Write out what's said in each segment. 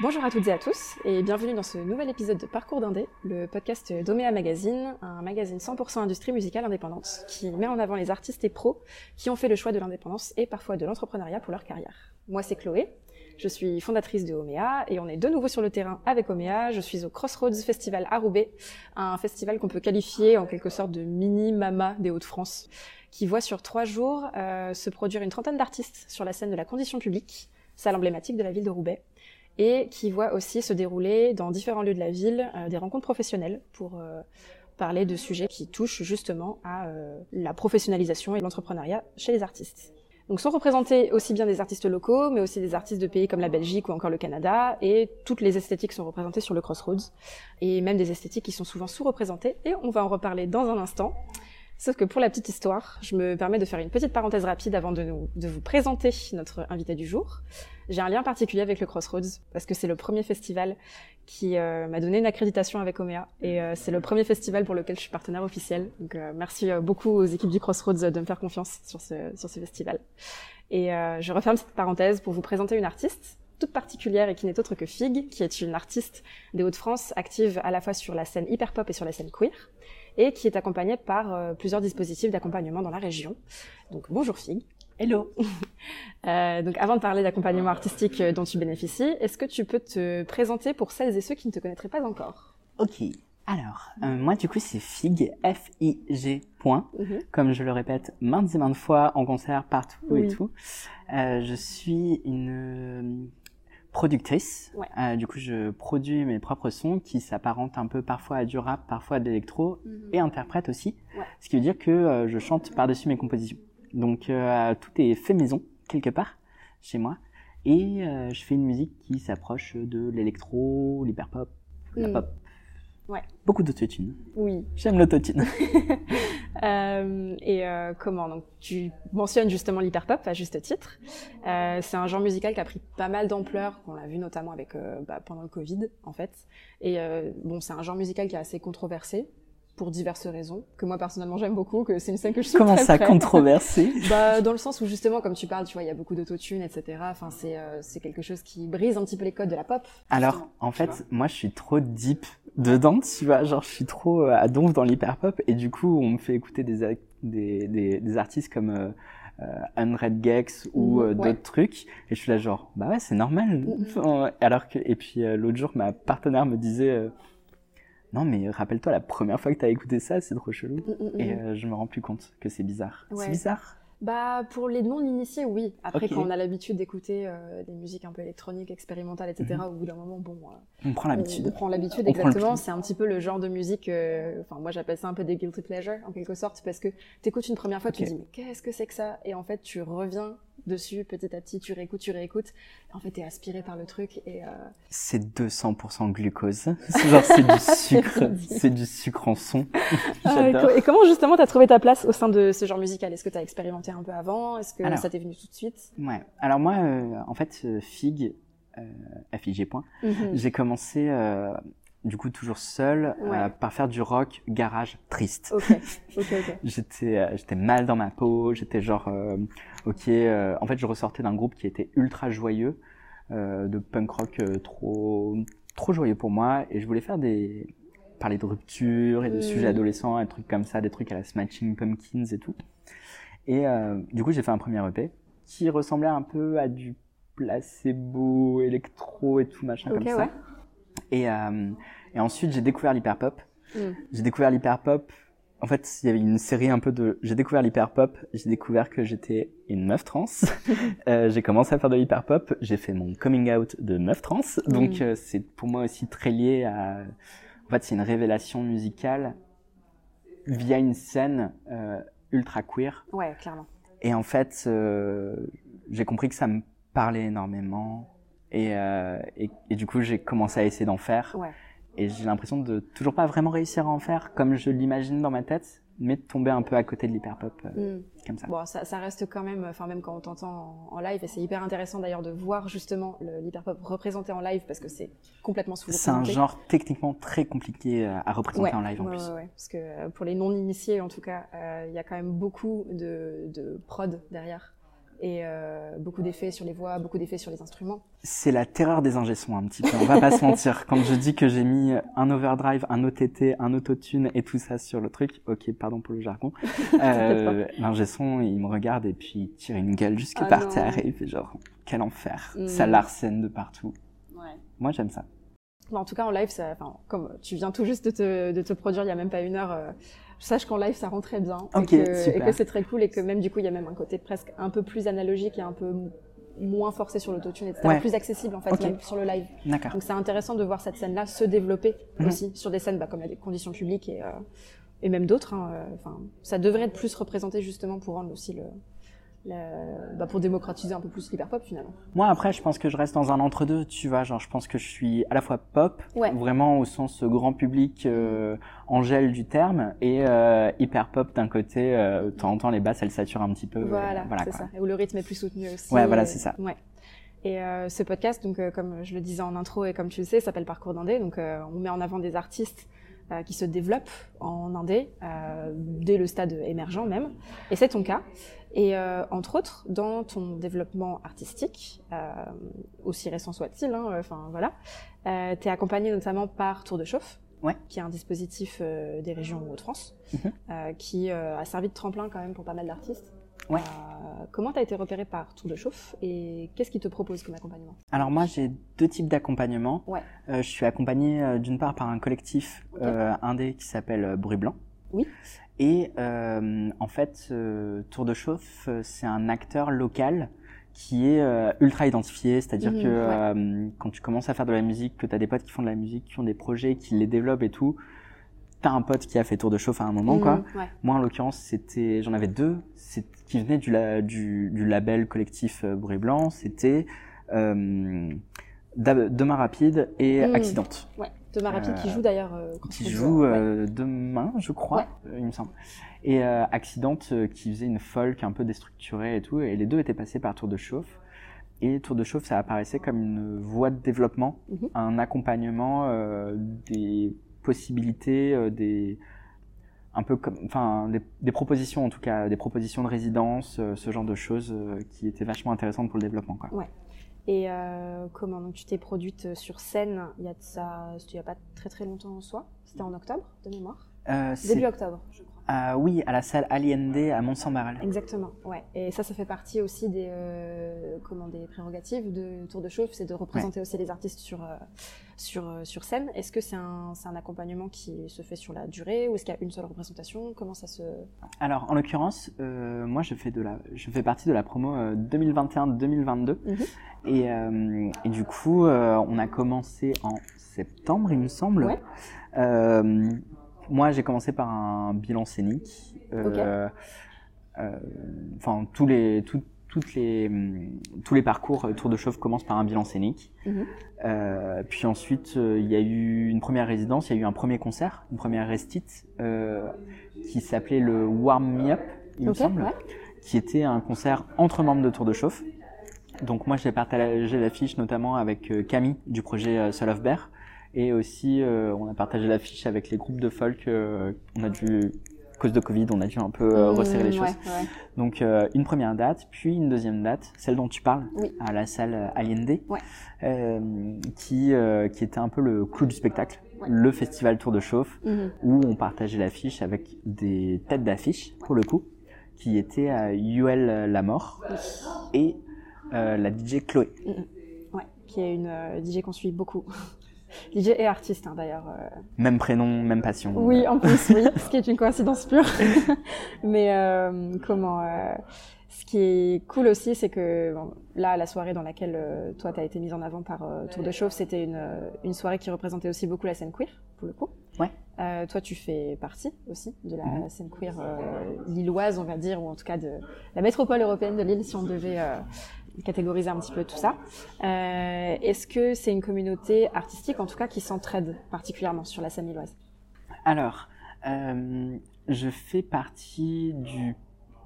Bonjour à toutes et à tous et bienvenue dans ce nouvel épisode de Parcours d'Indé, le podcast d'Omea Magazine, un magazine 100% industrie musicale indépendante qui met en avant les artistes et pros qui ont fait le choix de l'indépendance et parfois de l'entrepreneuriat pour leur carrière. Moi c'est Chloé, je suis fondatrice de Omea et on est de nouveau sur le terrain avec Omea. Je suis au Crossroads Festival à Roubaix, un festival qu'on peut qualifier en quelque sorte de mini mama des Hauts-de-France, qui voit sur trois jours euh, se produire une trentaine d'artistes sur la scène de la condition publique, salle emblématique de la ville de Roubaix et qui voit aussi se dérouler dans différents lieux de la ville euh, des rencontres professionnelles pour euh, parler de sujets qui touchent justement à euh, la professionnalisation et l'entrepreneuriat chez les artistes. Donc sont représentés aussi bien des artistes locaux, mais aussi des artistes de pays comme la Belgique ou encore le Canada, et toutes les esthétiques sont représentées sur le Crossroads, et même des esthétiques qui sont souvent sous-représentées, et on va en reparler dans un instant. Sauf que pour la petite histoire, je me permets de faire une petite parenthèse rapide avant de, nous, de vous présenter notre invité du jour. J'ai un lien particulier avec le Crossroads parce que c'est le premier festival qui euh, m'a donné une accréditation avec Omea et euh, c'est le premier festival pour lequel je suis partenaire officiel. Donc euh, merci beaucoup aux équipes du Crossroads de me faire confiance sur ce, sur ce festival. Et je referme cette parenthèse pour vous présenter une artiste toute particulière et qui n'est autre que Fig, qui est une artiste des Hauts-de-France active à la fois sur la scène hyper pop et sur la scène queer et qui est accompagnée par euh, plusieurs dispositifs d'accompagnement dans la région. Donc bonjour Fig. Hello. euh, donc avant de parler d'accompagnement artistique euh, dont tu bénéficies, est-ce que tu peux te présenter pour celles et ceux qui ne te connaîtraient pas encore? Ok. Alors, euh, moi du coup c'est Fig, F-I-G, point, mhm. comme je le répète maintes et maintes fois en concert, partout et tout. Euh, je suis une productrice. Euh, du coup, je produis mes propres sons qui s'apparentent un peu parfois à du rap, parfois à de l'électro, mhm. et interprète aussi. Ce qui veut dire que euh, je chante par-dessus mes compositions. Donc, euh, tout est fait maison, quelque part, chez moi. Et je fais une musique qui s'approche de l'électro, l'hyperpop, la mhm. pop. Ouais. Beaucoup d'autotune. Oui. J'aime l'autotune. euh, et euh, comment Donc, tu mentionnes justement l'hyperpop à juste titre. Euh, c'est un genre musical qui a pris pas mal d'ampleur, qu'on l'a vu notamment avec euh, bah, pendant le Covid, en fait. Et euh, bon, c'est un genre musical qui est assez controversé pour diverses raisons, que moi personnellement j'aime beaucoup, que c'est une scène que je suis Comment très ça, controversé? Bah dans le sens où justement, comme tu parles, tu vois, il y a beaucoup d'autotune, etc. Enfin, c'est euh, c'est quelque chose qui brise un petit peu les codes de la pop. Alors, en fait, moi je suis trop deep dedans, tu vois, genre je suis trop euh, à donf dans l'hyper pop, et du coup on me fait écouter des des, des, des artistes comme euh, euh, Unread Gex ou mhm, d'autres trucs et je suis là genre bah ouais c'est normal mhm. alors que et puis l'autre jour ma partenaire me disait non mais rappelle-toi la première fois que t'as écouté ça, c'est trop chelou. Mm, mm, mm. Et euh, je me rends plus compte que c'est bizarre. C'est bizarre. Bah pour les non-initiés, oui. Après, quand on a l'habitude d'écouter euh, des musiques un peu électroniques, expérimentales, etc., mhm. au bout d'un moment, bon, euh, on prend l'habitude. On, prend l'habitude, exactement. C'est un petit peu le genre de musique. Euh, enfin, moi, j'appelle ça un peu des guilty pleasure, en quelque sorte, parce que t'écoutes une première fois, tu te dis mais qu'est-ce que c'est que ça? Et en fait, tu reviens dessus petit à petit, tu réécoutes, tu réécoutes. En fait, t'es aspiré par le truc et. Euh... C'est 200% glucose. Genre, c'est du sucre, c'est du sucre en son. Ah, et comment justement t'as trouvé ta place au sein de ce genre musical? Est-ce que t'as expérimenté un peu avant? Est-ce que ça t'est venu tout de suite? Ouais. Alors moi, euh, en fait, euh, Fig, euh, FIG point, mhm. j'ai commencé euh, du coup toujours seul euh, par faire du rock garage triste. Ok, ok, ok. j'étais euh, j'étais mal dans ma peau, j'étais genre euh, ok. en fait, je ressortais d'un groupe qui était ultra joyeux, de punk rock trop trop joyeux pour moi, et je voulais faire des parler de rupture et de sujets mm. adolescents, des trucs comme ça, des trucs à la Smashing Pumpkins et tout. Et du coup, j'ai fait un premier EP qui ressemblait un peu à du placebo, électro et tout machin comme ça. Et, euh, et ensuite, j'ai découvert l'hyperpop. Mm. J'ai découvert l'hyperpop. En fait, il y avait une série un peu de. J'ai découvert l'hyperpop. J'ai découvert que j'étais une meuf trans. euh, j'ai commencé à faire de l'hyperpop. J'ai fait mon coming out de meuf trans. Donc, mm. euh, c'est pour moi aussi très lié à. En fait, c'est une révélation musicale via une scène euh, ultra queer. Ouais, clairement. Et en fait, euh, j'ai compris que ça me parlait énormément. Et, euh, et, et, du coup, j'ai commencé à essayer d'en faire. Ouais. Et j'ai l'impression de toujours pas vraiment réussir à en faire comme je l'imagine dans ma tête, mais de tomber un peu à côté de l'hyperpop euh, mm. comme ça. Bon, ça, ça, reste quand même, enfin même quand on t'entend en, live, et c'est hyper intéressant d'ailleurs de voir justement l'hyperpop représenté en live parce que c'est complètement sous C'est un genre techniquement très compliqué euh, à représenter en live en ouais, plus. Ouais, parce que euh, pour les non-initiés en tout cas, il y a quand même beaucoup de, de prod derrière et euh, beaucoup d'effets sur les voix, beaucoup d'effets sur les instruments. C'est la terreur des ingé un petit peu, on va pas se mentir. Quand je dis que j'ai mis un overdrive, un OTT, un autotune et tout ça sur le truc, ok, pardon pour le jargon, euh, l'ingé il me regarde et puis il tire une gueule jusque Ah par non. terre et il fait genre, quel enfer, Mm. ça l'arsène de partout. Ouais. Moi j'aime ça. En tout cas, en live, ça, comme tu viens tout juste de te, de te produire il y a même pas une heure, euh, sache qu'en live, ça rend très bien. Ok, et que, c'est très cool et que même du coup, il y a même un côté presque un peu plus analogique et un peu moins forcé sur l'autotune, etc. Ouais. Plus accessible, en fait, Ok. même sur le live. Donc c'est intéressant de voir cette scène-là se développer Mhm. aussi sur des scènes bah, comme la conditions publiques et, euh, et même d'autres. hein, euh, Enfin, ça devrait être plus représenté justement pour rendre aussi le, le- bah, pour démocratiser un peu plus l'hyperpop finalement. Moi après je pense que je reste dans un entre-deux, tu vois, genre je pense que je suis à la fois pop, Ouais. vraiment au sens grand public euh, Angèle du terme, et euh, hyper pop d'un côté, euh, de temps en temps les basses elles saturent un petit peu. euh, Voilà, c'est ça. Et où le rythme est plus soutenu aussi. Ouais, voilà, c'est ça. Ouais. Et euh, ce podcast, donc euh, comme je le disais en intro et comme tu le sais, s'appelle Parcours d'Indé. Donc on met en avant des artistes euh, qui se développent en Indé euh, dès le stade émergent même. Et c'est ton cas. Et euh, entre autres, dans ton développement artistique, euh, aussi récent soit-il, hein, enfin voilà, euh, tu es accompagné notamment par Tour de Chauffe, Ouais. qui est un dispositif euh, des régions Hauts-de-France, euh, qui euh, a servi de tremplin quand même pour pas mal d'artistes. Ouais. Euh, comment tu as été repéré par Tour de Chauffe et qu'est-ce qui te propose comme accompagnement? Alors moi j'ai deux types d'accompagnement. Ouais. Euh, je suis accompagné euh, d'une part par un collectif euh, indé qui s'appelle euh, Bruit Blanc. Oui. Et euh, en fait, euh, Tour de Chauffe, c'est un acteur local qui est euh, ultra identifié, c'est-à-dire Mhm, que ouais. euh, quand tu commences à faire de la musique, que tu as des potes qui font de la musique, qui ont des projets, qui les développent et tout, t'as un pote qui a fait Tour de Chauffe à un moment, quoi. Mhm, ouais. Moi, en l'occurrence, c'était, j'en avais deux, c'est qui venaient du, la- du, du label collectif euh, Bruit Blanc. C'était euh, Demain Rapide et Mm. Accidente, Ouais. Thomas Rapide qui Euh, joue d'ailleurs. euh, qui joue ouais. euh, demain, je crois, Ouais. il me semble. Et euh, Accidente qui faisait une folk un peu déstructurée et tout. Et les deux étaient passés par Tour de Chauffe. Et Tour de Chauffe, ça apparaissait comme une voie de développement, Mhm. un accompagnement euh, des possibilités, euh, des un peu comme, enfin, des, des propositions en tout cas, des propositions de résidence, euh, ce genre de choses euh, qui étaient vachement intéressantes pour le développement. Quoi. Et euh, comment donc tu t'es produite sur scène il y a de ça, c'était il y a pas très très longtemps en soi? C'était en octobre de mémoire? Euh, Début octobre, je crois. Ah oui, à la salle Aliende à Mont-Saint-Barral. Exactement, ouais. Et ça, ça fait partie aussi des, euh, comment, des prérogatives de Tour de Chauffe, c'est de représenter aussi les artistes sur, euh, sur, euh, sur scène. Est-ce que c'est un, c'est un accompagnement qui se fait sur la durée ou est-ce qu'il y a une seule représentation? Comment ça se... Alors, en l'occurrence, moi, je fais de la, je fais partie de la promo euh, 2021-2022, Mhm. et, et du coup, on a commencé en septembre, il me semble. Ouais. Moi, j'ai commencé par un bilan scénique. Euh, euh, Enfin, tous les, tout- toutes les, hum, tous les parcours euh, Tour de Chauffe commencent par un bilan scénique. Mhm. Euh, puis ensuite, euh, il y a eu une première résidence, il y a eu un premier concert, une première restite, euh, qui s'appelait le Warm Me Up, il me semble, ouais. qui était un concert entre membres de Tour de Chauffe. Donc moi, j'ai partagé l'affiche notamment avec Camille du projet Soul of Bear. Et aussi, euh, on a partagé l'affiche avec les groupes de folk. euh, on a dû, à cause de Covid, on a dû un peu euh, resserrer les Mmh, choses. ouais, ouais. Donc euh, une première date, puis une deuxième date, celle dont tu parles, Oui. à la salle Allende, Ouais. euh, qui, qui était un peu le clou du spectacle, le festival Tour de Chauffe, Mhm. où on partageait l'affiche avec des têtes d'affiche, pour le coup, qui étaient à Yuel Lamort et la DJ Chloé. Ouais, qui est une DJ qu'on suit beaucoup. DJ et artiste hein, d'ailleurs. euh. Même prénom, même passion. Oui, en plus, oui, ce qui est une coïncidence pure. Mais euh, comment euh, Ce qui est cool aussi, c'est que bon, là, la soirée dans laquelle euh, toi, tu as été mise en avant par euh, Tour de Chauffe, c'était une, euh, une soirée qui représentait aussi beaucoup la scène queer, pour le coup. Ouais. Euh, toi, tu fais partie aussi de la Mhm. scène queer euh, lilloise, on va dire, ou en tout cas de la métropole européenne de Lille, si on devait euh, catégoriser un petit peu tout ça. Euh, Est-ce que c'est une communauté artistique, en tout cas, qui s'entraide particulièrement sur la scène lilloise Alors, euh, je fais partie du.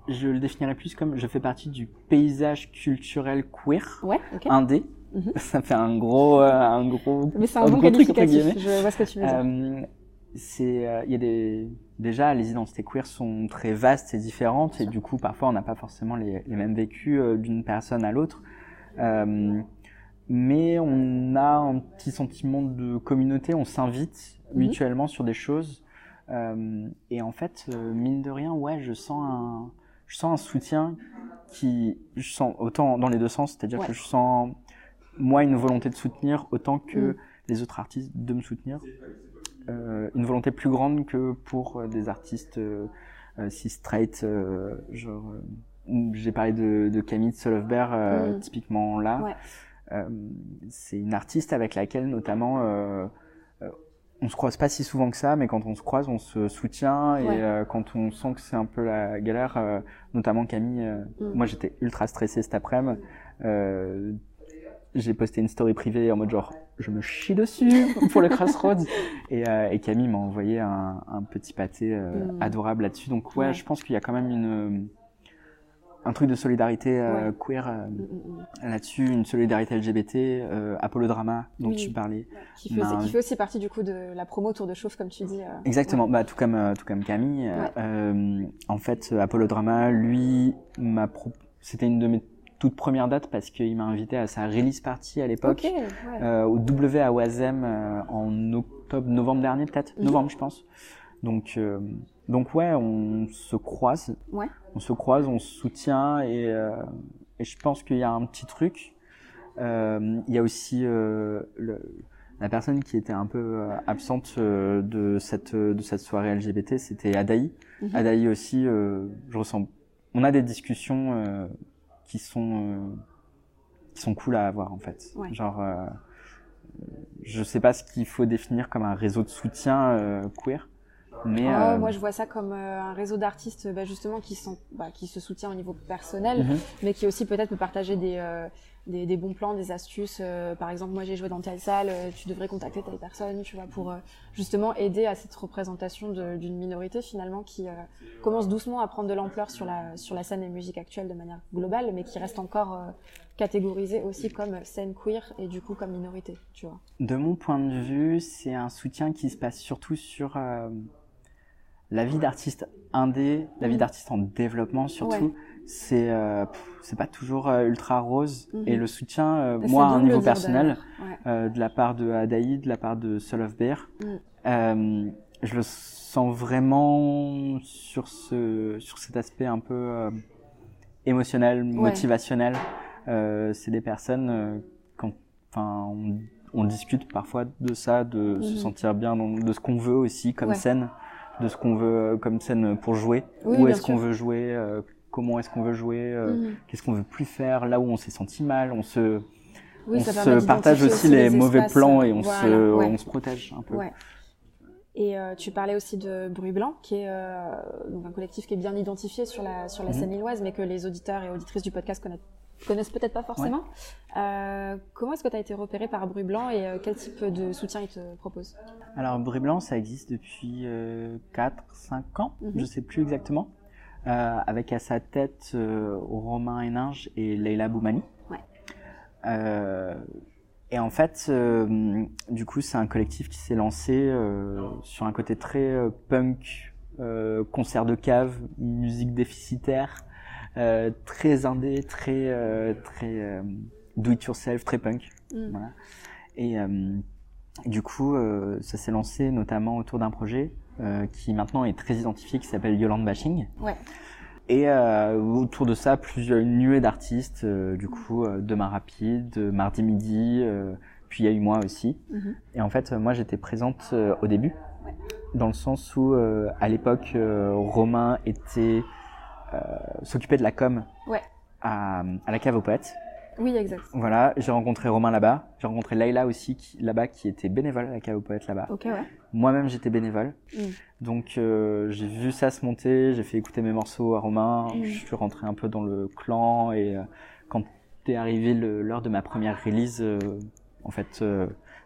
Je le définirais plus comme je fais partie du paysage culturel queer Ouais, ok. indé. Mhm. Ça fait un gros, euh, un gros. Mais c'est un un bon qualificatif, je vois ce que tu veux dire. C'est, euh, il y a des, déjà, les identités queer sont très vastes et différentes, et du coup, parfois, on n'a pas forcément les, les mêmes vécus euh, d'une personne à l'autre. Euh, mais on a un petit sentiment de communauté, on s'invite Mhm. mutuellement sur des choses. Euh, et en fait, euh, mine de rien, ouais, je sens un, je sens un soutien qui, je sens autant dans les deux sens, c'est-à-dire Ouais. que je sens moi une volonté de soutenir autant que Mhm. les autres artistes de me soutenir. Euh, une volonté plus grande que pour euh, des artistes euh, si straight, euh, genre. j'ai parlé de, de Camille Bear, euh, Mhm. typiquement là. Ouais. Euh, c'est une artiste avec laquelle notamment euh, on se croise pas si souvent que ça, mais quand on se croise, on se soutient et Ouais. euh, quand on sent que c'est un peu la galère, euh, notamment Camille. euh, Mm. Moi, j'étais ultra stressé cet après-midi. Euh, j'ai posté une story privée en mode genre je me chie dessus pour le Crossroads et, euh, et Camille m'a envoyé un, un petit pâté euh, Mm. adorable là-dessus. Donc ouais, Ouais. je pense qu'il y a quand même une un truc de solidarité euh, Ouais. queer euh, Mm, mm, là-dessus, une solidarité LGBT, euh, Apollo Drama dont Oui. tu parlais. Qui, Ben, qui fait aussi partie du coup de la promo Tour de Chauffe, comme tu dis. euh. Exactement, bah, tout comme euh, tout comme Camille. euh, Ouais. euh, en fait, euh, Apollo Drama, lui, m'a pro- c'était une de mes toutes premières dates parce qu'il m'a invité à sa release party à l'époque ouais. euh, au W à Oisem euh, en octobre, novembre dernier peut-être, Mhm. novembre je pense. Donc euh, donc ouais, on se croise, Ouais. on se croise, on se soutient et et je pense qu'il y a un petit truc. Il y a aussi le, la personne qui était un peu absente de cette de cette soirée LGBT, c'était Adaï. Mhm. Adaï aussi, je ressens. On a des discussions qui sont euh, qui sont cool à avoir en fait. Ouais. Genre, euh, je sais pas ce qu'il faut définir comme un réseau de soutien euh, queer, mais Oh, euh, Moi, je vois ça comme un réseau d'artistes bah, justement qui, sont, bah, qui se soutient au niveau personnel, mhm. mais qui aussi peut-être peut partager des, des, des bons plans, des astuces. euh, par exemple, moi j'ai joué dans telle salle, euh, tu devrais contacter telle personne, tu vois, pour euh, justement aider à cette représentation d'une minorité finalement qui commence doucement à prendre de l'ampleur sur la, sur la scène des musiques actuelles de manière globale, mais qui reste encore catégorisée aussi comme scène queer et du coup comme minorité, tu vois. de mon point de vue, c'est un soutien qui se passe surtout sur la vie d'artiste indé, la vie Mhm. d'artiste en développement surtout. Ouais. C'est euh, c'est pas toujours euh, ultra rose Mhm. et le soutien, euh, moi à un niveau personnel. Ouais. euh, de la part de Adaï, de la part de Soul of Bear. Mm. Euh, je le sens vraiment sur ce sur cet aspect un peu euh, émotionnel, motivationnel. Euh, c'est des personnes euh, quand enfin on, on discute parfois de ça, de se Mhm. sentir bien, dans- de ce qu'on veut aussi comme Ouais. scène, de ce qu'on veut comme scène pour jouer. Oui, où est-ce qu'on veut jouer euh, Comment est-ce qu'on veut jouer euh, Mhm. Qu'est-ce qu'on veut plus faire Là où on s'est senti mal, on se Oui, on se partage aussi les, mauvais plans et on, voilà, se, ouais. on se protège un peu. Ouais. Et euh, tu parlais aussi de Bruit Blanc, qui est euh, donc un collectif qui est bien identifié sur la, sur la Mhm. scène lilloise, mais que les auditeurs et auditrices du podcast connaissent, connaissent peut-être pas forcément. Euh, comment est-ce que tu as été repéré par Bruit Blanc et quel type de soutien ils te proposent Alors, Bruit Blanc, ça existe depuis 4-5 ans, Mhm. je sais plus exactement, euh, avec à sa tête euh, Romain Héninge et Leila Boumani. Ouais. Euh, et en fait, du coup, c'est un collectif qui s'est lancé sur un côté très punk, concert de cave, musique déficitaire, très indé, très très do it yourself, très punk. Mm. Voilà. Et du coup, ça s'est lancé notamment autour d'un projet qui maintenant est très identifié, qui s'appelle Yolande Bashing. Ouais. Et euh, autour de ça, plusieurs une nuée d'artistes, euh, du coup, euh, Demain Rapide, euh, Mardi Midi, euh, puis il y a eu moi aussi. Mhm. Et en fait, euh, moi, j'étais présente euh, au début, Ouais. dans le sens où, euh, à l'époque, euh, Romain était euh, s'occupait de la com Ouais. à, à la cave aux poètes. Oui, exact. Voilà, j'ai rencontré Romain là-bas. J'ai rencontré Layla aussi là-bas, qui était bénévole à la cave aux poètes là-bas. Ok, ouais. Moi-même, j'étais bénévole. Mm. Donc, euh, j'ai vu ça se monter. J'ai fait écouter mes morceaux à Romain. Mm. Je suis rentré un peu dans le clan. Et euh, quand est arrivé l'heure de ma première release, euh, en fait,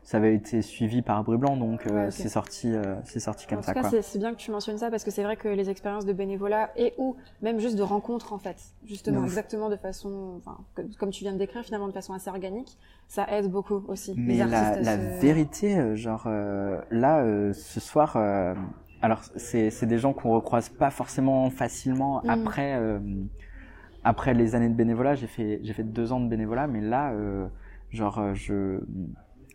ça avait été suivi par Bruit Blanc, donc euh, Ouais, c'est sorti, euh, c'est sorti comme en ça. tout cas, quoi. c'est- bien que tu mentionnes ça parce que c'est vrai que les expériences de bénévolat et ou même juste de rencontres en fait, justement ouf. exactement de façon, comme tu viens de décrire finalement de façon assez organique, ça aide beaucoup aussi. Mais les la, se- vérité, euh, genre là, ce soir, alors c'est c'est des gens qu'on recroise pas forcément facilement Mm. après euh, après les années de bénévolat. J'ai fait j'ai fait deux ans de bénévolat, mais là, euh, genre je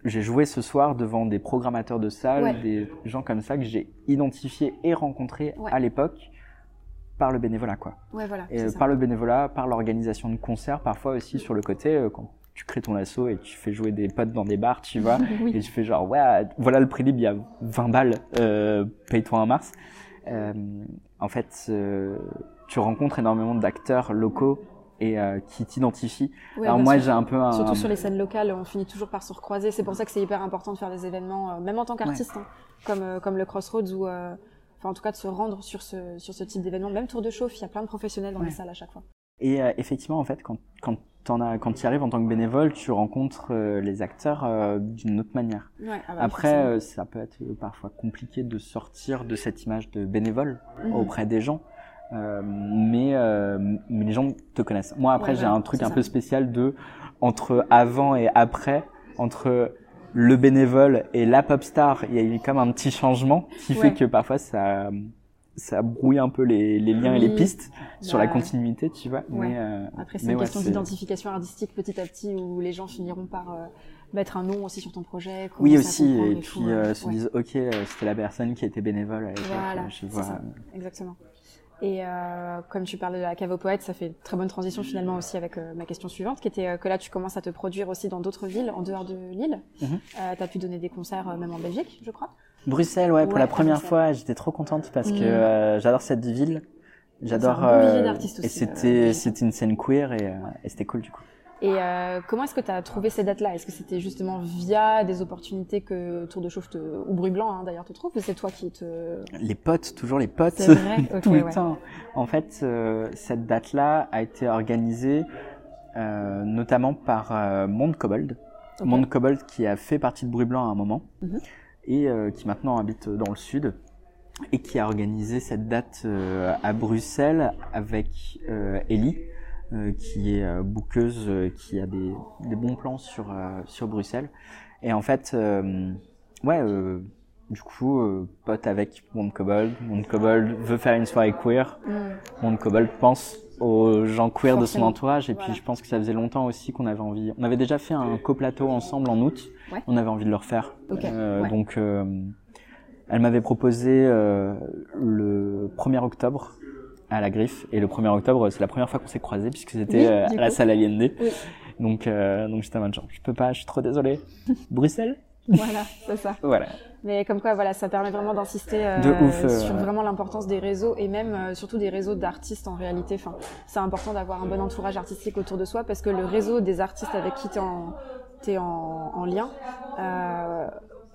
j'ai joué ce soir devant des programmateurs de salles, Ouais. des gens comme ça que j'ai identifiés et rencontrés Ouais. à l'époque par le bénévolat, quoi. Ouais, voilà. Et euh, ça. par le bénévolat, par l'organisation de concerts, parfois aussi sur le côté, euh, quand tu crées ton asso et tu fais jouer des potes dans des bars, tu vois, Oui. et tu fais genre, ouais, voilà le prix libre, il y a 20 balles, euh, paye-toi un mars. Euh, en fait, euh, tu rencontres énormément d'acteurs locaux et euh, qui t'identifient. Alors moi, j'ai un peu un... Surtout sur les scènes locales, on finit toujours par se recroiser. C'est pour ça que c'est hyper important de faire des événements, euh, même en tant qu'artiste, hein, comme, euh, comme le Crossroads, ou enfin, en tout cas de se rendre sur ce, sur ce type d'événement. Même Tour de Chauffe, il y a plein de professionnels dans Ouais. les salles à chaque fois. Et effectivement, en fait, quand, quand as, quand tu arrives en tant que bénévole, tu rencontres les acteurs d'une autre manière. Ouais, ah bah, Après, ça peut être parfois compliqué de sortir de cette image de bénévole Mhm. auprès des gens. Euh, mais, euh, mais les gens te connaissent. Moi, après, Ouais, j'ai un truc un ça. peu spécial de entre avant et après, entre le bénévole et la pop star, il y a eu comme un petit changement qui Ouais. fait que parfois ça ça brouille un peu les, les liens et les Oui. pistes sur Bah, la continuité, tu vois. Mais, euh, Après, c'est une question d'identification artistique petit à petit où les gens finiront par euh, mettre un nom aussi sur ton projet. Oui aussi, et tout, puis euh, euh, se disent ok, c'était la personne qui était bénévole. à l'époque, Voilà, je c'est vois. ça. Exactement. Et euh, comme tu parlais de la cave aux poètes, ça fait une très bonne transition finalement aussi avec euh, ma question suivante, qui était euh, que là tu commences à te produire aussi dans d'autres villes en dehors de Lille. Mhm. Euh, tu as pu donner des concerts même en Belgique, je crois. Bruxelles, ouais, pour Ouais, la première Bruxelles. fois, j'étais trop contente parce que Mm. euh, j'adore cette ville. J'adore. Euh, et c'était c'était une scène queer et, euh, et c'était cool du coup. Et euh, comment est-ce que tu as trouvé ces dates-là? Est-ce que c'était justement via des opportunités que Tour de Chauffe te, ou Bruit Blanc hein, d'ailleurs te trouve ou c'est toi qui te... Les potes, toujours les potes. C'est vrai Ok, tout le ouais. temps. En fait, euh, cette date-là a été organisée euh, notamment par Monde Kobold. Ok. Monde Kobold qui a fait partie de Bruit Blanc à un moment Mhm. et qui maintenant habite dans le sud et qui a organisé cette date à Bruxelles avec Ellie qui est euh, bouqueuse, euh, qui a des, des bons plans sur, euh, sur Bruxelles. Et en fait, euh, ouais, euh, du coup, euh, pote avec Monde Kobold. Monde Kobold veut faire une soirée queer. Mm. Monde Kobold pense aux gens queer de son entourage. Et Voilà. puis, je pense que ça faisait longtemps aussi qu'on avait envie. On avait déjà fait un coplateau ensemble en août. Ouais. On avait envie de le refaire. Ok, Euh, ouais. Donc, euh, elle m'avait proposé euh, le 1er octobre à la Griffe. Et le 1er octobre, c'est la première fois qu'on s'est croisés puisque c'était Oui, euh, à la salle Allende. Oui. Donc, euh, donc j'étais en mode genre, je peux pas, je suis trop désolé. Bruxelles Voilà, c'est ça. Voilà. Mais comme quoi, voilà, ça permet vraiment d'insister euh, euh, sur ouais. vraiment l'importance des réseaux et même euh, surtout des réseaux d'artistes en réalité. Enfin, c'est important d'avoir un bon entourage artistique autour de soi parce que le réseau des artistes avec qui tu es en, t'es en, en lien,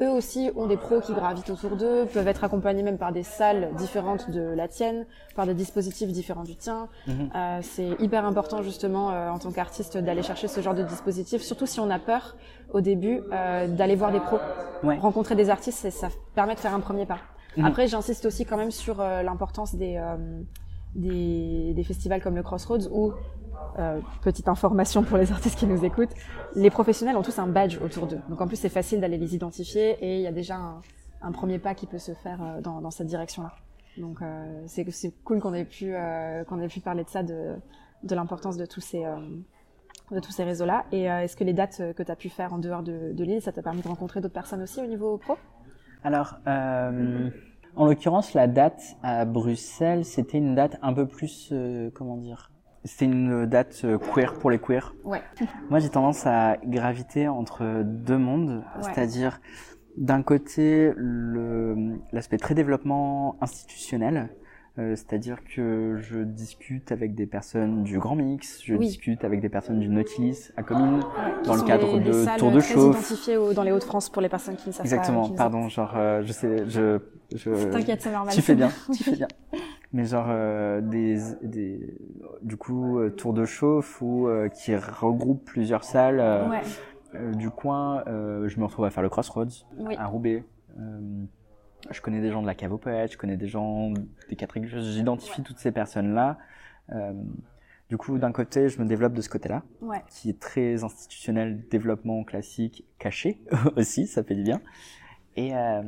eux aussi ont des pros qui gravitent autour d'eux, peuvent être accompagnés même par des salles différentes de la tienne, par des dispositifs différents du tien. Mhm. Euh, c'est hyper important justement euh, en tant qu'artiste d'aller chercher ce genre de dispositif, surtout si on a peur au début euh, d'aller voir des pros Ouais. rencontrer des artistes, ça permet de faire un premier pas. Mhm. Après, j'insiste aussi quand même sur euh, l'importance des, euh, des, des festivals comme le Crossroads où, euh, petite information pour les artistes qui nous écoutent, les professionnels ont tous un badge autour d'eux. Donc en plus, c'est facile d'aller les identifier et il y a déjà un, premier pas qui peut se faire euh, dans, cette direction-là. Donc euh, c'est cool qu'on ait pu qu'on ait pu parler de ça, de, l'importance de tous ces de ces réseaux-là. Et est-ce que les dates que tu as pu faire en dehors de, de l'île, ça t'a permis de rencontrer d'autres personnes aussi au niveau pro? Alors, en l'occurrence, la date à Bruxelles, c'était une date un peu plus, comment dire, c'était une date euh, queer pour les queers. Ouais. Moi, j'ai tendance à graviter entre deux mondes, Ouais. c'est-à-dire d'un côté l'aspect très développement institutionnel. euh, C'est-à-dire que je discute avec des personnes du Grand Mix, je Oui. discute avec des personnes du Nautilus à Comines, dans le cadre des de salles Tour de très Chauffe. au- dans les Hauts-de-France pour les personnes qui ne savent pas. Exactement, qui ne pardon, genre, euh, je sais, je, je, T'inquiète, c'est normal. tu fais bien, tu fais bien. Mais genre euh, des, des, du coup, euh, tour de chauffe ou euh, qui regroupe plusieurs salles. euh, Ouais. euh, du coin, euh, je me retrouve à faire le Crossroads Oui. à Roubaix. Euh, je connais des gens de la Cave aux Poètes, je connais des gens des quatre J'identifie toutes ces personnes-là. Euh, du coup, d'un côté, je me développe de ce côté-là, Ouais. qui est très institutionnel, développement classique, caché aussi, ça fait du bien. Et, euh,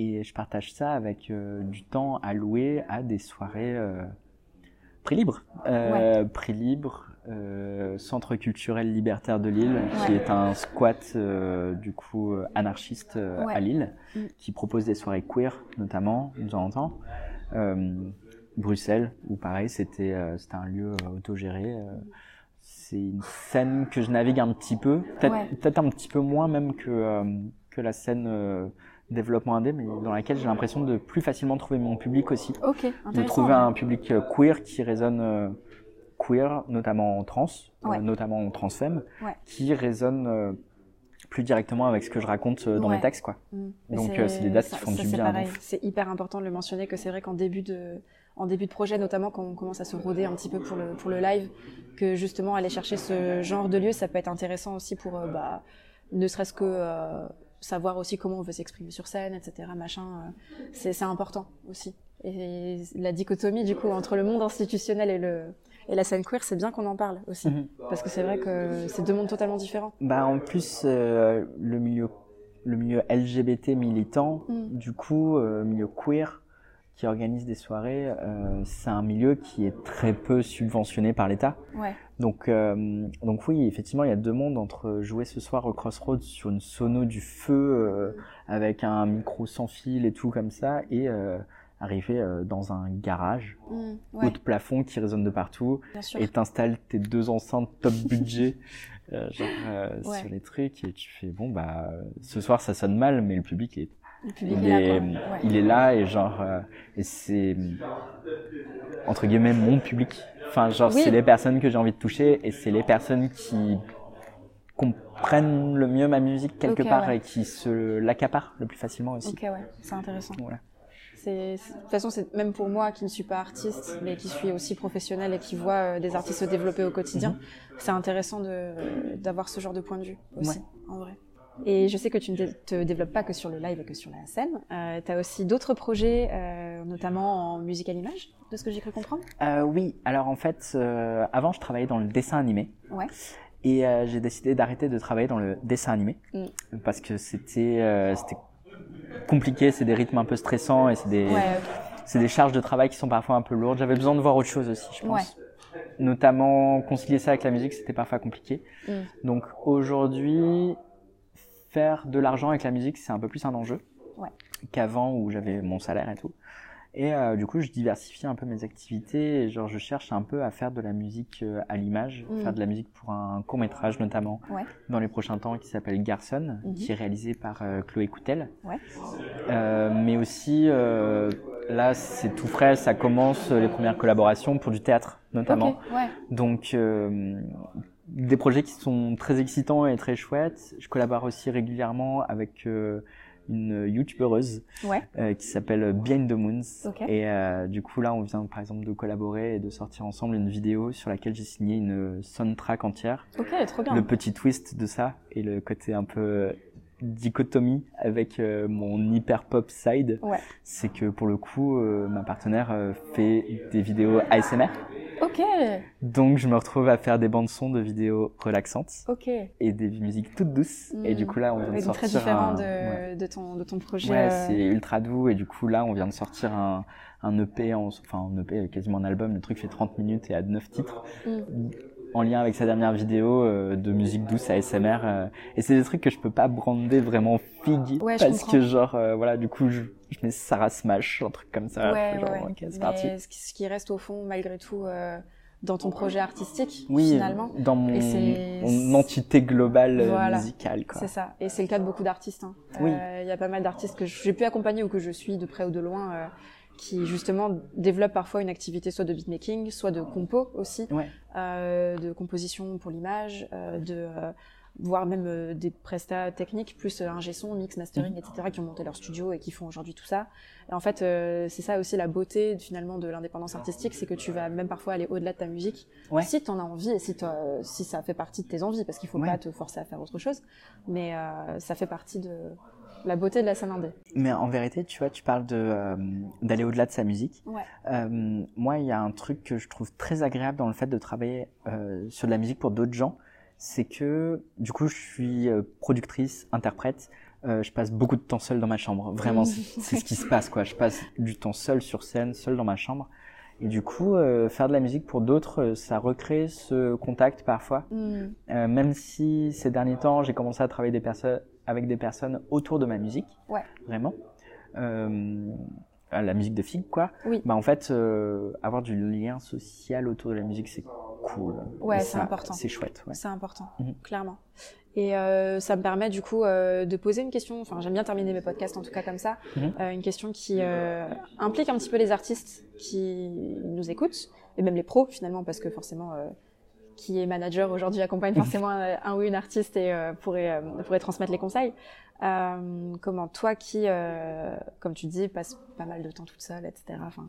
et je partage ça avec euh, du temps alloué à des soirées euh, prix libre. Euh, Prix libre, Centre culturel libertaire de Lille, qui est un squat du coup anarchiste Ouais. à Lille, Mm. qui propose des soirées queer notamment de temps en temps. Bruxelles, où pareil, c'était un lieu autogéré. c'est une scène que je navigue un petit peu, peut-être Ouais. un petit peu moins même que, euh, que la scène euh, développement indé, mais dans laquelle j'ai l'impression de plus facilement trouver mon public aussi. Ok, De trouver un public euh, queer qui résonne euh, queer, notamment en trans, euh, notamment en transfemme, Ouais. qui résonne euh, plus directement avec ce que je raconte euh, dans Ouais. mes textes. Quoi. Mm. Donc, c'est des dates qui font ça, du bien. C'est hyper important de le mentionner que c'est vrai qu'en début de en début de projet, notamment quand on commence à se roder un petit peu pour le pour le live, que justement aller chercher ce genre de lieu, ça peut être intéressant aussi pour bah, ne serait-ce que savoir aussi comment on veut s'exprimer sur scène, etc. Machin, euh, c'est important aussi. Et la dichotomie du coup entre le monde institutionnel et le et la scène queer, c'est bien qu'on en parle aussi, Mhm. parce que c'est vrai que c'est deux mondes totalement différents. Bah, en plus, euh, le, milieu, le milieu LGBT militant, Mm. du coup, euh, milieu queer, qui organise des soirées, euh, c'est un milieu qui est très peu subventionné par l'État. Ouais. Donc, euh, donc oui, effectivement, il y a deux mondes entre jouer ce soir au Crossroads sur une sono du feu euh, avec un micro sans fil et tout comme ça, et arriver dans un garage Mm. haut de plafond qui résonne de partout, et t'installes tes deux enceintes top budget genre, Ouais. sur les trucs, et tu fais bon bah ce soir ça sonne mal, mais le public est Le public il est là, est. Ouais. il est là et genre euh, et c'est entre guillemets mon public. Enfin genre Oui. c'est les personnes que j'ai envie de toucher et c'est les personnes qui comprennent le mieux ma musique quelque part ouais. et qui se l'accaparent le plus facilement aussi. Ok, ouais, c'est intéressant. Voilà. De toute façon, c'est même pour moi qui ne suis pas artiste, mais qui suis aussi professionnelle et qui voit euh, des artistes se développer au quotidien, c'est intéressant d'avoir ce genre de point de vue aussi, en vrai. Et je sais que tu ne te développes pas que sur le live et que sur la scène. Euh, tu as aussi d'autres projets, euh, notamment en musique à l'image, de ce que j'ai cru comprendre? Euh, oui, alors en fait, euh, avant je travaillais dans le dessin animé. Ouais. Et euh, j'ai décidé d'arrêter de travailler dans le dessin animé Mm. parce que c'était euh, c'était compliqué, c'est des rythmes un peu stressants et c'est des Ouais, des charges de travail qui sont parfois un peu lourdes. J'avais besoin de voir autre chose aussi, je pense. Ouais. Notamment concilier ça avec la musique, c'était parfois compliqué. Mm. Donc aujourd'hui, faire de l'argent avec la musique, c'est un peu plus un enjeu Ouais. qu'avant où j'avais mon salaire et tout. Et euh, du coup, je diversifie un peu mes activités. Et genre, je cherche un peu à faire de la musique euh, à l'image, Mm. faire de la musique pour un court métrage notamment Ouais. dans les prochains temps qui s'appelle Garson, Mhm. qui est réalisé par euh, Chloé Coutel. Ouais. Mais aussi, là, c'est tout frais, ça commence les premières collaborations pour du théâtre notamment. Ouais. Donc, des projets qui sont très excitants et très chouettes. Je collabore aussi régulièrement avec euh, une youtubeuse Ouais. euh, qui s'appelle Behind the Moons. Ok. Et euh, du coup, là, on vient par exemple de collaborer et de sortir ensemble une vidéo sur laquelle j'ai signé une soundtrack entière. Ok, trop bien. Le petit twist de ça et le côté un peu dichotomie avec euh, mon hyper pop side, Ouais. c'est que pour le coup, euh, ma partenaire euh, fait des vidéos ASMR. Ok, Donc je me retrouve à faire des bandes son de vidéos relaxantes ok. et des musiques toutes douces. Et Mm. du coup là, on vient de sortir très différent un... de, Ouais, de, ton, de ton projet. Ouais, c'est ultra doux et du coup là, on vient de sortir un, un EP, en... enfin un EP, quasiment un album. Le truc fait 30 minutes et a 9 titres. Mm. En lien avec sa dernière vidéo euh, de musique douce ASMR. euh, et c'est des trucs que je peux pas brander vraiment figue. Ouais, parce que genre, euh, voilà, du coup, je, je mets Sarah Smash, un truc comme ça. Ouais, genre, ouais, c'est parti. Ce qui, reste au fond, malgré tout, euh, dans ton projet artistique, Oui, finalement. dans mon, mon entité globale euh, Voilà. musicale, quoi. C'est ça. Et c'est le cas de beaucoup d'artistes. hein. Oui. Euh, Il y a pas mal d'artistes que j'ai pu accompagner ou que je suis de près ou de loin, euh, qui justement développent parfois une activité soit de beatmaking, soit de compo aussi, Ouais. euh, de composition pour l'image, euh, de euh, voire même des prestats techniques, plus un son, mix, mastering, etc., qui ont monté leur studio et qui font aujourd'hui tout ça. Et en fait, euh, c'est ça aussi la beauté finalement de l'indépendance artistique, c'est que tu vas même parfois aller au-delà de ta musique, Ouais. si tu en as envie et si, ça fait partie de tes envies, parce qu'il faut Ouais. pas te forcer à faire autre chose, mais euh, ça fait partie de la beauté de la scène indé. Mais en vérité, tu vois, tu parles de euh, d'aller au-delà de sa musique. Ouais. Euh, moi, il y a un truc que je trouve très agréable dans le fait de travailler euh, sur de la musique pour d'autres gens, c'est que du coup, je suis euh, productrice, interprète. euh, je passe beaucoup de temps seul dans ma chambre. Vraiment, c'est c'est ce qui se passe, quoi. Je passe du temps seul sur scène, seul dans ma chambre. Et du coup, euh, faire de la musique pour d'autres, euh, ça recrée ce contact parfois. Mm. Euh, même si ces derniers temps, j'ai commencé à travailler des personnes avec des personnes autour de ma musique, Ouais. vraiment, euh, la musique de Fig, quoi. Oui. Bah en fait, euh, avoir du lien social autour de la musique, c'est cool. Ouais, c'est important. C'est chouette. Ouais. C'est important, Mhm. clairement. Et euh, ça me permet du coup euh, de poser une question, enfin j'aime bien terminer mes podcasts en tout cas comme ça, Mhm. euh, une question qui implique un petit peu les artistes qui nous écoutent, et même les pros finalement, parce que forcément qui est manager aujourd'hui accompagne forcément un, un ou une artiste et euh, pourrait, euh, pourrait transmettre les conseils. Euh, comment toi qui, euh, comme tu dis, passe pas mal de temps toute seule, etc. Enfin,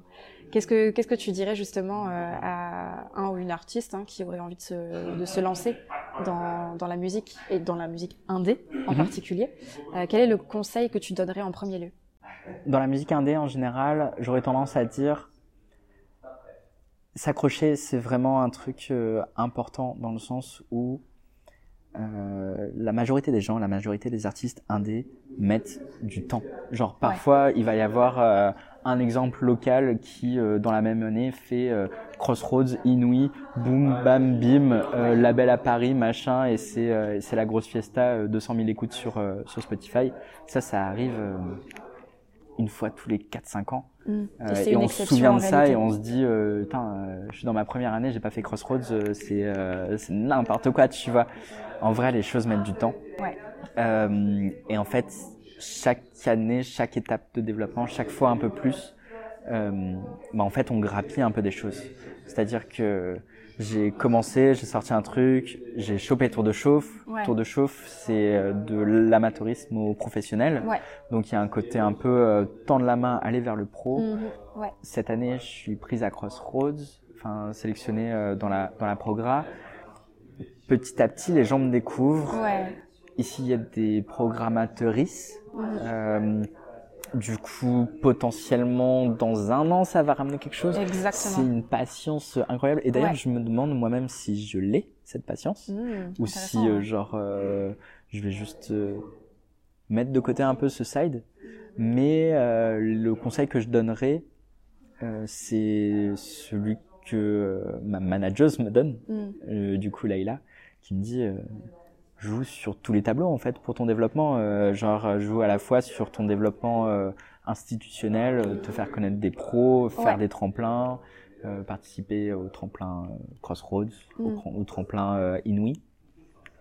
qu'est-ce que qu'est-ce que tu dirais justement euh, à un ou une artiste hein, qui aurait envie de se, de se lancer dans, dans la musique et dans la musique indé en Mhm. particulier Euh, Quel est le conseil que tu donnerais en premier lieu? Dans la musique indé en général, j'aurais tendance à dire s'accrocher, c'est vraiment un truc euh, important dans le sens où euh, la majorité des gens, la majorité des artistes indés mettent du temps. Genre parfois, il va y avoir euh, un exemple local qui, dans la même année, fait Crossroads, Inouï, boum, bam, bim, label à Paris, machin, et c'est la grosse fiesta, euh, 200 000 écoutes sur, sur Spotify. Ça, ça arrive une fois tous les 4-5 ans. Mm. Euh, et une on se souvient en de ça et on se dit, euh, euh, je suis dans ma première année, j'ai pas fait Crossroads, euh, c'est euh, n'importe quoi, tu vois. En vrai, les choses mettent du temps. Ouais. Euh, et en fait, chaque année, chaque étape de développement, chaque fois un peu plus, euh, bah en fait, on grappille un peu des choses. C'est-à-dire que j'ai commencé, j'ai sorti un truc, j'ai chopé Tour de Chauffe. Ouais. Tour de Chauffe, c'est euh, de l'amateurisme au professionnel. Ouais. Donc il y a un côté un peu euh, tendre la main, aller vers le pro. Mhm. Ouais. Cette année, je suis prise à Crossroads, enfin sélectionnée euh, dans la dans la progra. Petit à petit, les gens me découvrent. Ici, il y a des programmatrices. Mhm. Euh, du coup, potentiellement, dans un an, ça va ramener quelque chose. C'est Exactement. une patience incroyable. Et d'ailleurs, Ouais. je me demande moi-même si je l'ai, cette patience, Mhm. ou si, euh, genre, euh, je vais juste euh, mettre de côté un peu ce side. Mais euh, le conseil que je donnerais, euh, c'est celui que ma manageuse me donne, euh, du coup Laïla, qui me dit euh, joue sur tous les tableaux en fait pour ton développement, euh, genre euh, joue à la fois sur ton développement euh, institutionnel, euh, te faire connaître des pros, faire Ouais. des tremplins, euh, participer au tremplin euh, Crossroads, Mm. au tremplin Inouï,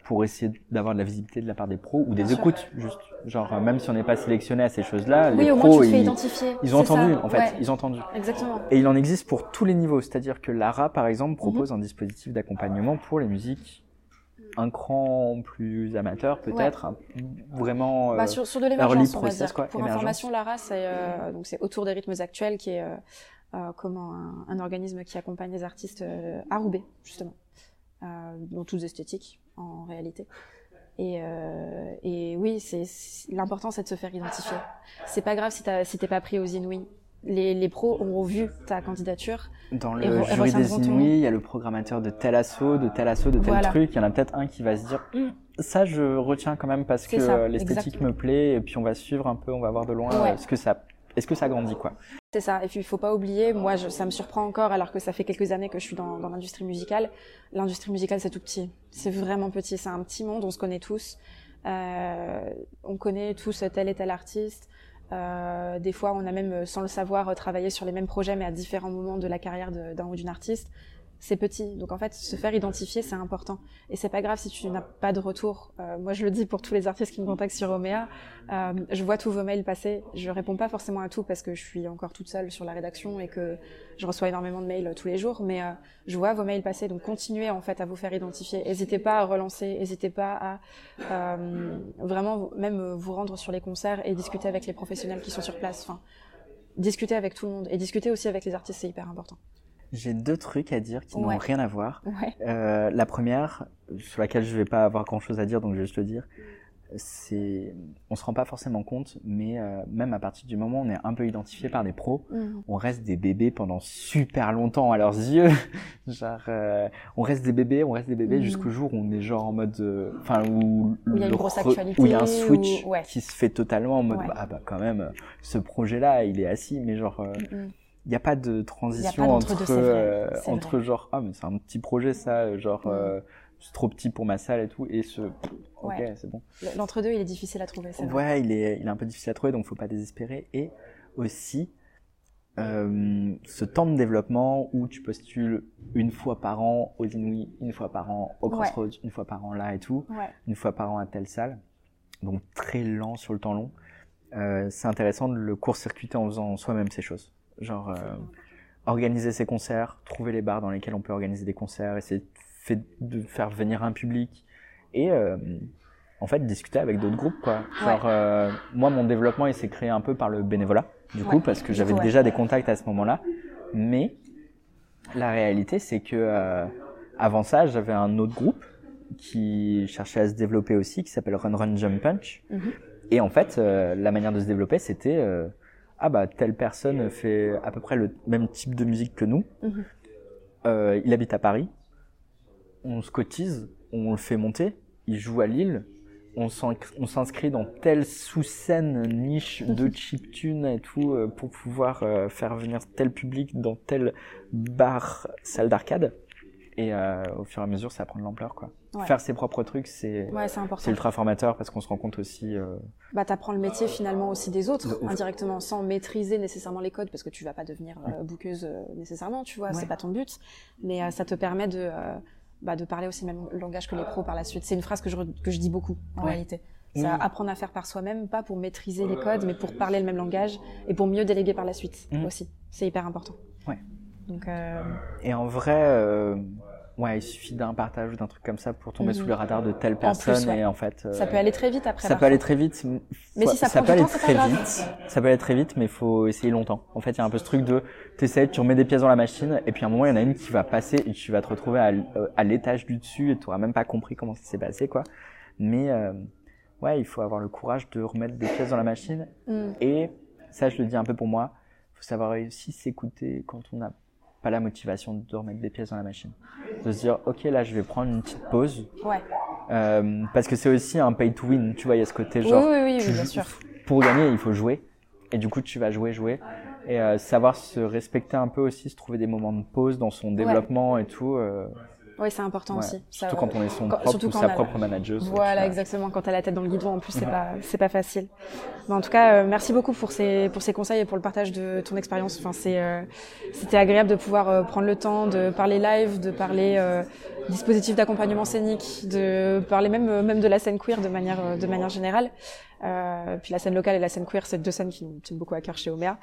pour essayer d'avoir de la visibilité de la part des pros ou des sûr. écoutes juste, genre même si on n'est pas sélectionné à ces choses-là, Oui, les pros ils, ils ont entendu ça. en fait, Ouais. ils ont entendu. Exactement. Et il en existe pour tous les niveaux, c'est-à-dire que Lara, par exemple, Mhm. propose un dispositif d'accompagnement pour les musiques un cran plus amateur, peut-être, un- vraiment. euh, Bah, sur, sur de l'émergence, process, quoi, Pour émergence. information, Lara, c'est euh, donc c'est autour des rythmes actuels, qui est euh, euh, comment un, un organisme qui accompagne les artistes euh, à Roubaix, justement, euh, dont tous esthétiques en réalité. Et, euh, et oui, c'est l'important, c'est de se faire identifier. C'est pas grave si t'as si t'es pas pris aux Inouïs. Les, les pros auront vu ta candidature. Dans le et jury des. Inouïs, il y a le programmateur de tel assaut, de tel assaut, de tel Voilà. truc. Il y en a peut-être un qui va se dire Hum, ça, je retiens quand même parce que l'esthétique me plaît, et puis on va suivre un peu, on va voir de loin. Ouais. euh, Est-ce que ça, est-ce que ça grandit quoi C'est ça. Et puis il faut pas oublier, moi, je, ça me surprend encore, alors que ça fait quelques années que je suis dans, dans l'industrie musicale. L'industrie musicale, c'est tout petit. C'est vraiment petit. C'est un petit monde. On se connaît tous. Euh, on connaît tous tel et tel artiste. Euh, des fois, on a même, sans le savoir, travaillé sur les mêmes projets, mais à différents moments de la carrière d'un ou d'une artiste. C'est petit. Donc en fait, se faire identifier, c'est important. Et c'est pas grave si tu n'as pas de retour. Euh, moi, je le dis pour tous les artistes qui me contactent sur Omea. Euh, je vois tous vos mails passer. Je réponds pas forcément à tout parce que je suis encore toute seule sur la rédaction et que je reçois énormément de mails euh, tous les jours. Mais je vois vos mails passer. Donc continuez en fait à vous faire identifier. N'hésitez pas à relancer. N'hésitez pas à vraiment même vous rendre sur les concerts et discuter avec les professionnels qui sont sur place. Enfin, discuter avec tout le monde et discuter aussi avec les artistes, c'est hyper important. J'ai deux trucs à dire qui Ouais. n'ont rien à voir. Ouais. Euh, la première, sur laquelle je vais pas avoir grand chose à dire, donc je vais juste le dire, c'est, on se rend pas forcément compte, mais euh, même à partir du moment où on est un peu identifié par des pros, Mhm. on reste des bébés pendant super longtemps à leurs yeux. genre, euh, on reste des bébés, on reste des bébés Mhm. jusqu'au jour où on est genre en mode, euh, enfin où, Où il y a une grosse actualité, où il y a un switch ouais. qui se fait totalement en mode, Ouais. ah bah quand même, ce projet-là, il est assis, mais genre. euh, Mhm. Il n'y a pas de transition Il pas entre, vrai, euh, entre genre, ah, mais c'est un petit projet, ça, euh, genre, euh, c'est trop petit pour ma salle et tout, et ce, ok, c'est bon. L'entre-deux, il est difficile à trouver. c'est vrai. Ouais, il est, il est un peu difficile à trouver, donc faut pas désespérer. Et aussi, euh, ce temps de développement où tu postules une fois par an aux Inouïs, une fois par an au Ouais. Crossroads, une fois par an là et tout, Ouais. une fois par an à telle salle, donc très lent sur le temps long. Euh, c'est intéressant de le court-circuiter en faisant soi-même ces choses. Genre, euh, organiser ses concerts, trouver les bars dans lesquels on peut organiser des concerts, essayer de, fait- de faire venir un public et euh, en fait discuter avec d'autres groupes quoi. Genre euh, moi mon développement il s'est créé un peu par le bénévolat du coup parce que j'avais ouais. déjà des contacts à ce moment-là, mais la réalité c'est que avant ça j'avais un autre groupe qui cherchait à se développer aussi qui s'appelle Run Run Jump Punch Mhm. et en fait euh, la manière de se développer c'était euh, ah bah telle personne fait à peu près le même type de musique que nous. Mhm. Euh, il habite à Paris. On se cotise, on le fait monter. Il joue à Lille. On s'inscrit dans telle sous-scène niche de chiptune et tout euh, pour pouvoir euh, faire venir tel public dans tel bar, salle d'arcade. Et euh, au fur et à mesure, ça prend de l'ampleur, quoi. Ouais. Faire ses propres trucs, c'est Ouais, ultra formateur parce qu'on se rend compte aussi. euh, Bah, t'apprends le métier finalement aussi des De autres, indirectement, sans maîtriser nécessairement les codes, parce que tu vas pas devenir euh, bouqueuse euh, nécessairement, tu vois, Ouais. c'est pas ton but. Mais euh, ça te permet de, euh, bah, de parler aussi le même langage que les pros par la suite. C'est une phrase que je, que je dis beaucoup, en Ouais. réalité. C'est Oui. apprendre à faire par soi-même, pas pour maîtriser les codes, mais pour parler le même langage et pour mieux déléguer par la suite Mhm. aussi. C'est hyper important. Ouais. Donc, euh, Et en vrai, euh, ouais, il suffit d'un partage ou d'un truc comme ça pour tomber Mhm. sous le radar de telle plus, personne ouais. et en fait. euh, ça peut aller très vite après. Ça peut aller très vite. Mais si ça prend peut du aller temps, pas très grave. vite. Ça peut aller très vite, mais il faut essayer longtemps. En fait, il y a un peu ce truc de, t'essayes, tu remets des pièces dans la machine, et puis à un moment, il y en a une qui va passer, et tu vas te retrouver à, euh, l'étage du dessus, et tu auras même pas compris comment ça s'est passé, quoi. Mais euh, ouais, il faut avoir le courage de remettre des pièces dans la machine, Mm. et ça, je le dis un peu pour moi, faut savoir aussi s'écouter quand on n'a pas la motivation de remettre des pièces dans la machine. De se dire, ok, là, je vais prendre une petite pause, Ouais. euh, parce que c'est aussi un pay to win, tu vois, il y a ce côté genre, oui, oui, oui, tu bien sûr. pour gagner, il faut jouer. Et du coup, tu vas jouer, jouer. Et euh, savoir se respecter un peu aussi, se trouver des moments de pause dans son développement et tout. euh, Oui, c'est important ouais. aussi. Ça- Surtout quand on est son quand- propre surtout ou quand sa propre manager. Voilà, exactement. Quand t'as la tête dans le guidon, en plus, c'est pas, c'est pas facile. Mais en tout cas, euh, merci beaucoup pour ces, pour ces conseils et pour le partage de ton expérience. Enfin, c'est, euh, c'était agréable de pouvoir euh, prendre le temps de parler live, de parler euh, dispositif d'accompagnement scénique, de parler même, euh, même de la scène queer de manière, euh, de manière générale. Euh, puis la scène locale et la scène queer, c'est deux scènes qui nous tiennent beaucoup à cœur chez Omea.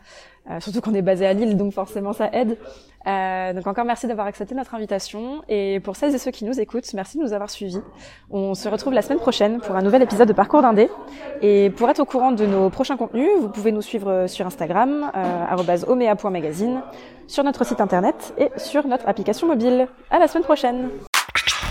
Euh, surtout qu'on est basé à Lille, donc forcément ça aide. Euh, donc encore merci d'avoir accepté notre invitation. Et pour celles et ceux qui nous écoutent, merci de nous avoir suivis. On se retrouve la semaine prochaine pour un nouvel épisode de Parcours d'Indé. Et pour être au courant de nos prochains contenus, vous pouvez nous suivre sur Instagram, euh, arobase omea.magazine, sur notre site internet et sur notre application mobile. À la semaine prochaine! Fact.